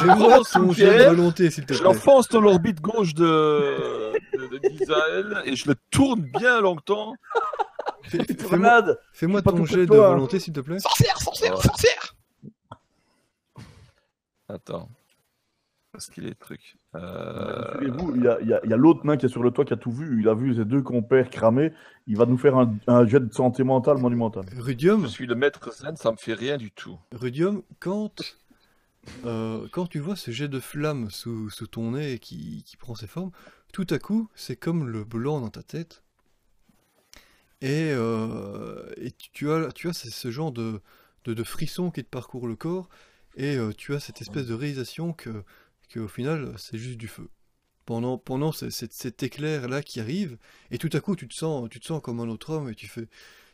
Je vais voir ton jet de volonté, s'il te Je plaît. l'enfonce dans l'orbite gauche de, de, de Gisaël et je le tourne bien longtemps. Fais- Fais-moi malade. fais-moi J'ai pas ton jet de toi, hein. volonté, s'il te plaît. Sorcière, sorcière, sorcière Attends. Parce qu'il est le truc. Euh, Souvenez-vous, il y a, il y a- il y a l'autre nain qui est sur le toit qui a tout vu. Il a vu ses deux compères cramer. Il va nous faire un, un jet de santé mentale monumental. Rudium, Je suis le maître zen, ça me fait rien du tout. Rudium, quand, euh, quand tu vois ce jet de flamme sous, sous ton nez qui, qui prend ses formes, tout à coup, c'est comme le blanc dans ta tête. Et, euh, et tu, tu as, tu as ce, ce genre de, de, de frisson qui te parcourt le corps, et euh, tu as cette espèce de réalisation que, que au final, c'est juste du feu. Pendant, pendant ce- cet, cet éclair-là qui arrive, et tout à coup, tu te sens, tu te sens comme un autre homme, et tu fais,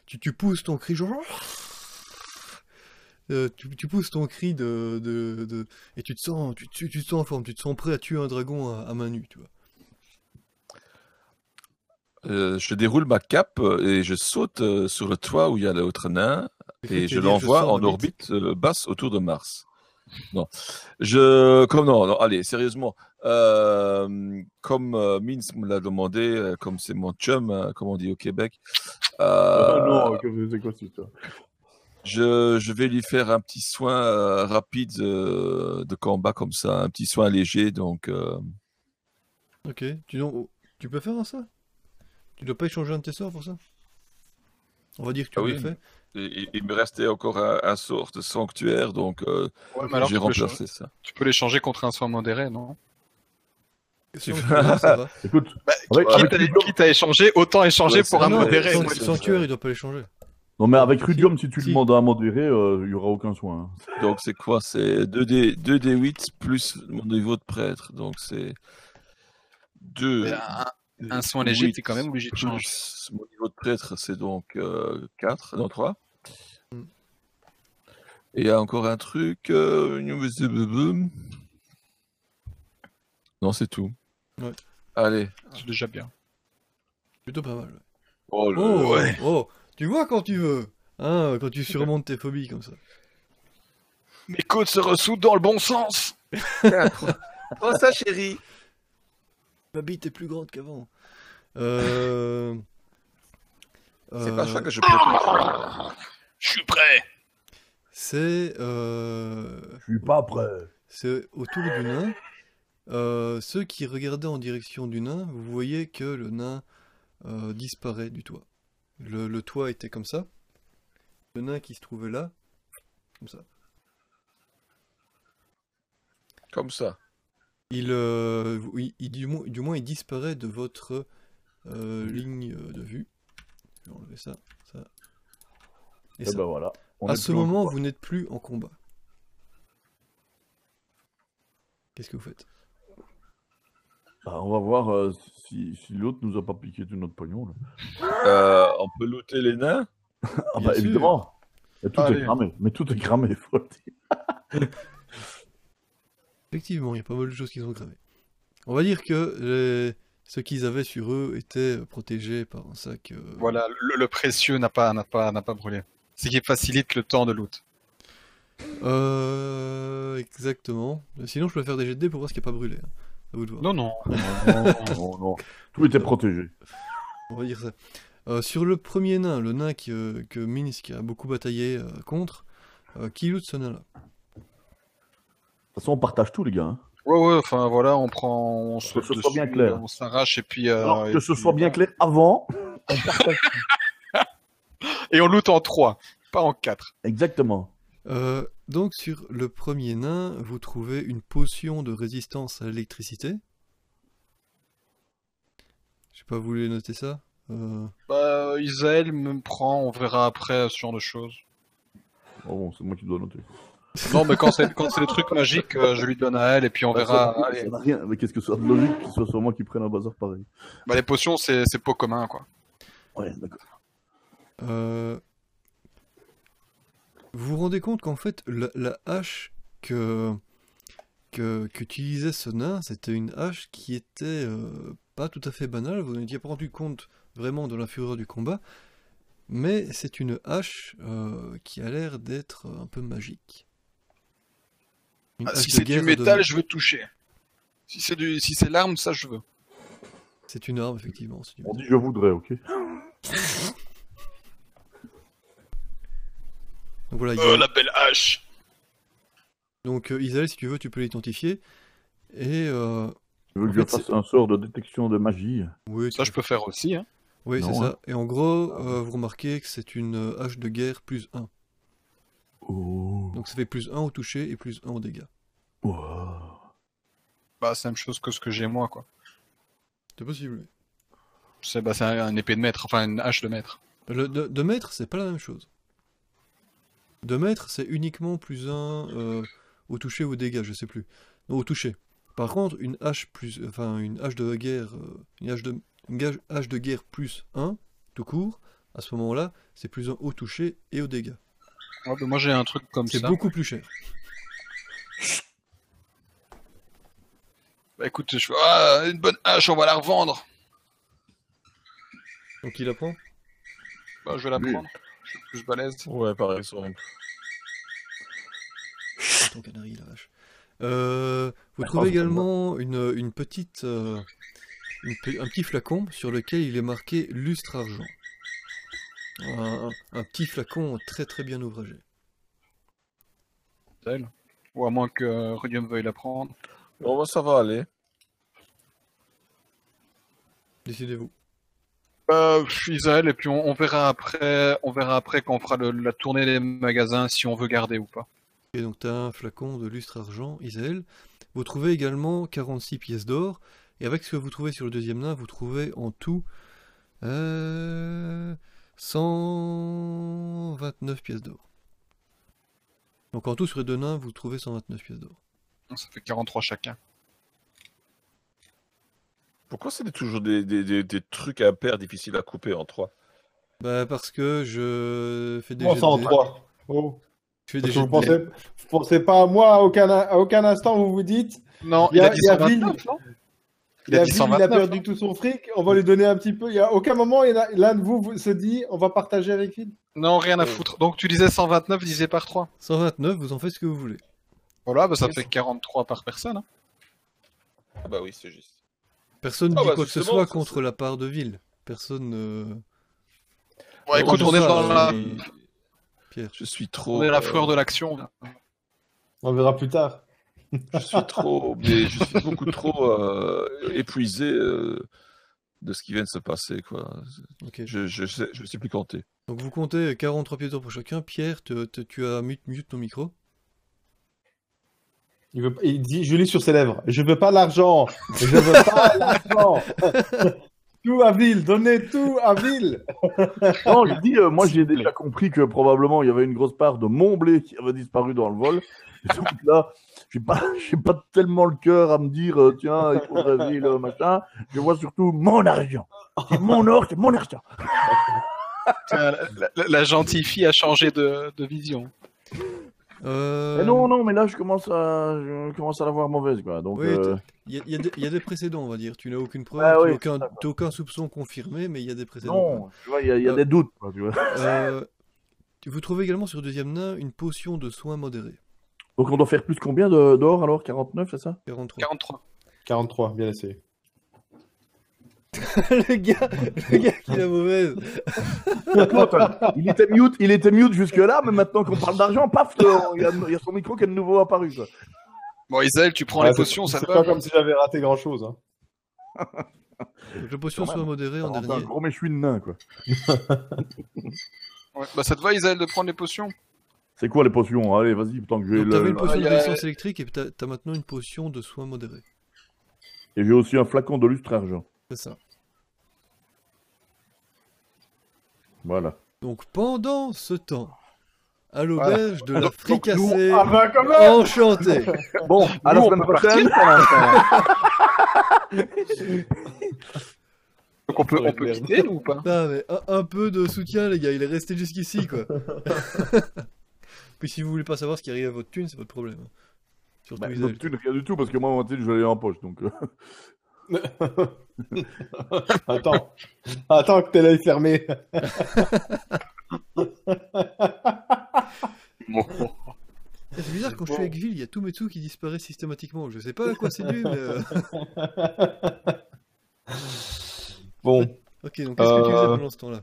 tu, tu pousses ton cri genre... Euh, tu, tu pousses ton cri de, de, de- et tu te sens tu, tu, tu te sens en forme, tu te sens prêt à tuer un dragon à, à main nue, tu vois. Euh, je déroule ma cape euh, et je saute sur le toit où il y a l'autre nain et je l'envoie en orbite basse autour de Mars. Non, je comme non, non, allez, sérieusement, euh, comme euh, Mins me l'a demandé, euh, comme c'est mon chum, hein, comme on dit au Québec, euh, non, que- c'est quoi histoire je, je vais lui faire un petit soin euh, rapide euh, de combat comme ça, un petit soin léger, donc euh, Ok, tu, non, tu peux faire ça? Tu dois pas échanger un de tes sorts pour ça? On va dire que tu Ah le oui. fais. Il, il me restait encore un, un sort de sanctuaire, donc euh, Ouais, mais alors j'ai changer- remplacé ça. tu peux l'échanger contre un soin modéré, non? Si va. Écoute, bah, Avec- quitte, avec à, Rudium- quitte à échanger, autant échanger Ouais, pour un non, modéré. c'est san- vrai. sanctuaire, il doit pas l'échanger. non mais avec Rudium, si tu Si. demandes à un modéré, euh, il y aura aucun soin. hein. Donc c'est quoi? C'est 2D, 2D8 plus mon niveau de prêtre. Donc c'est 2. Mais un, un soin léger, t'es quand même obligé de changer. Mon niveau de prêtre, c'est donc 4, non 3. Mm. Et il y a encore un truc. euh, Non, c'est tout. Ouais. Allez. C'est déjà bien. Plutôt pas mal. ouais. Oh, le- Oh, ouais. oh, tu vois quand tu veux, hein, quand tu surmontes tes phobies comme ça. Mes côtes se ressoudent dans le bon sens Oh, ça, chérie. Ma bite est plus grande qu'avant. Euh... C'est pas ça que je peux. Je suis prêt C'est euh, Je suis pas prêt. c'est autour du nain. Euh, ceux qui regardaient en direction du nain, vous voyez que le nain euh, disparaît du toit. Le, le toit était comme ça. Le nain qui se trouvait là, comme ça. Comme ça. Il, euh, il- du, moins, du moins, il disparaît de votre euh, ligne de vue. Je vais enlever ça, ça. Et Et ça. ben voilà. On à ce moment, vous n'êtes plus en combat. Qu'est-ce que vous faites? Bah, on va voir euh, si, si l'autre nous a pas piqué tout notre pognon. Là. Euh, on peut looter les nains? Ah bah évidemment. Et tout Allez. est cramé. Mais tout est cramé, faut le dire. Effectivement, il y a pas mal de choses qui sont gravées. On va dire que les- ce qu'ils avaient sur eux était protégé par un sac. euh, Voilà, le, le précieux n'a pas, n'a pas, n'a pas brûlé. Ce qui facilite le temps de loot. Euh, exactement. Sinon, je peux faire des jets de dés pour voir ce qui n'a pas brûlé. hein. À vous de voir. Non, non. non, non, non. Tout était protégé. On va dire ça. Euh, sur le premier nain, le nain qui, euh, que Minsk a beaucoup bataillé euh, contre, euh, qui loot ce nain-là? De toute façon, on partage tout, les gars. hein. Ouais, ouais, enfin voilà, on prend, on se Que ce soit bien clair. on s'arrache et puis. euh, Alors, et que ce puis- soit bien clair avant. Et on loot en 3, pas en 4. Exactement. Euh, donc sur le premier nain, vous trouvez une potion de résistance à l'électricité. Je sais pas, vous voulez noter ça? Euh, Bah, Isaël me prend, on verra après ce genre de choses. Oh, bon, c'est moi qui dois noter. Non, mais quand c'est quand c'est des trucs magiques, euh, je lui donne à elle et puis on verra. Ça Allez. n'a rien. Mais qu'est-ce que ça a de logique que ce soit sur moi qui prenne un bazar pareil Bah, les potions, c'est c'est pas commun, quoi. Ouais, d'accord. euh, Vous vous rendez compte qu'en fait, la, la hache que que qu'utilisait ce nain, c'était une hache qui était euh, pas tout à fait banale. Vous n'étiez pas rendu compte vraiment de la fureur du combat, mais c'est une hache euh, qui a l'air d'être un peu magique. Une Ah, si c'est du métal, de- je veux toucher. Si c'est du, si c'est l'arme, ça je veux. C'est une arme, effectivement. du On dit je voudrais, ok Donc voilà, Oh, la belle hache. Donc euh, Isaël, si tu veux, tu peux l'identifier. Et euh, Tu veux que En je fasse un sort de détection de magie oui, Ça, je peux faire aussi. Hein. oui, c'est Non, hein. ça. Et en gros, euh, vous remarquez que c'est une euh, hache de guerre plus 1. Oh. Donc ça fait plus 1 au toucher et plus 1 au dégâts. Wow. Bah, c'est la même chose que ce que j'ai moi, quoi. C'est possible. oui. C'est bah, c'est un, un épée de maître, enfin une hache de maître. Le, de, de mètre, c'est pas la même chose. De mètre, c'est uniquement plus 1 au toucher ou au dégâts, je sais plus. Non, au toucher. Par contre, une hache plus, enfin une hache de guerre, euh, une hache de, une hache de guerre plus 1, tout court, à ce moment-là, c'est plus 1 au toucher et au dégâts. Ouais, bah, moi, j'ai un truc comme C'est ça. beaucoup plus cher. Bah, écoute, je fais ah, une bonne hache, on va la revendre. Donc il apprend Bah, je vais la Oui. prendre. Je suis plus balèze. Ouais, par exemple. Ton canari, la vache. Euh, vous Ah, trouvez c'est également une, une petite, euh, une pe- un petit flacon sur lequel il est marqué lustre argent. Un, un petit flacon très très bien ouvragé. Elle. Ou à moins que euh, Rudium veuille la prendre. Bon, bah, ça va aller. Décidez-vous. Euh, Isaël, et puis on, on verra après, on verra après quand on fera le- la tournée des magasins si on veut garder ou pas. Et donc tu as un flacon de lustre argent, Isaël. Vous trouvez également 46 pièces d'or. Et avec ce que vous trouvez sur le deuxième nain, vous trouvez en tout euh, 129 pièces d'or. Donc en tout sur les deux nains, vous trouvez 129 pièces d'or. Ça fait 43 chacun. Pourquoi c'est toujours des, des, des, des trucs impairs difficiles à couper en trois? Bah parce que je fais des ça en trois Oh. Je fais des Parce que jets vous pensez, vous pensez pas à moi à aucun, à aucun instant vous vous dites Non, Il y il a- a dit il y a 129, Ville. non? Il a, dit dit, il a 129, perdu tout son fric, on va lui donner un petit peu. Il y a aucun moment l'un de vous, se dit on va partager avec Phil. Non, rien à foutre. Donc tu disais 129 divisé par 3. 129, vous en faites ce que vous voulez. Voilà, bah ça fait 43 par personne. hein. Ah bah oui, c'est juste. Personne ne Ah dit bah, quoi que ce soit contre la part de ville. Personne ne... Bon, écoute, Bon, on est ça, dans la, euh, Pierre. Je suis trop. on est la euh, fleur de l'action. On verra plus tard. Je suis trop, mais je suis beaucoup trop euh, épuisé euh, de ce qui vient de se passer, quoi. Je, je, sais, je sais plus compter. Donc vous comptez 43 pièces d'or pour chacun. Pierre, te- te- tu as mute, mute ton micro. Il, veut, il dit Julie sur ses lèvres Je veux pas l'argent Je veux pas l'argent Tout à Ville Donnez tout à Ville Non, je dis, euh, moi j'ai déjà compris que probablement il y avait une grosse part de mon blé qui avait disparu dans le vol. Et donc là, pas, j'ai pas tellement le cœur à me dire, euh, tiens, il faudrait ville, euh, machin. Je vois surtout mon argent. C'est mon or, c'est mon argent. La, la- la gentille fille a changé de, de vision. Euh, Mais non, non, mais là je commence à, je commence à l'avoir mauvaise, quoi. Donc, Oui, euh, Il y, a- il y a des- il y a des précédents, on va dire. Tu n'as aucune preuve, Ah tu oui, n'as aucun, soupçon confirmé, mais il y a des précédents. non, tu vois, il y a, il y a Euh, des doutes, quoi, tu vois. Euh, vous trouvez également sur le deuxième nain une potion de soins modérés. Donc on doit faire plus combien de- d'or alors? 49, c'est ça? 43. 43. 43, bien essayé. le gars, le gars qui l'a mauvaise. il était mute, il était mute jusque-là, mais maintenant qu'on parle d'argent, paf, il y, a- il y a son micro qui est de nouveau apparu. Quoi. Bon, Isaël, tu prends Ouais, les potions, ça C'est te pas va comme si j'avais raté grand chose. Hein. Donc, la potion Quand soins même. modérés en un dernier. gros méchoui de nain, quoi. Ouais. Bah, ça te va, Isaël, de prendre les potions? C'est quoi les potions? Allez, vas-y, tant que j'ai le... t'avais une potion Ah, de résistance électrique et t'as as maintenant une potion de soins modérés. Et j'ai aussi un flacon de lustre argent. C'est ça. Voilà. Donc pendant ce temps, à l'auberge de la fricassée Ah bah quand même enchantée. Bon, à la Nous, on semaine prochaine. Donc on peut, on peut quitter, nous, ou pas? Putain, mais un, un peu de soutien, les gars. Il est resté jusqu'ici, quoi. Puis si vous voulez pas savoir ce qui arrive à votre thune, c'est votre problème. Surtout Bah, notre thune, rien du tout, parce que moi, mon thune, je l'ai en poche. Donc, euh, Attends. Attends que t'es l'œil fermé. C'est bizarre, quand je suis avec Ville, il y a tous mes sous qui disparaissent systématiquement. Je sais pas à quoi c'est dû, mais. euh, Bon, Ok, donc qu'est-ce que tu faisais Euh, pendant ce temps-là?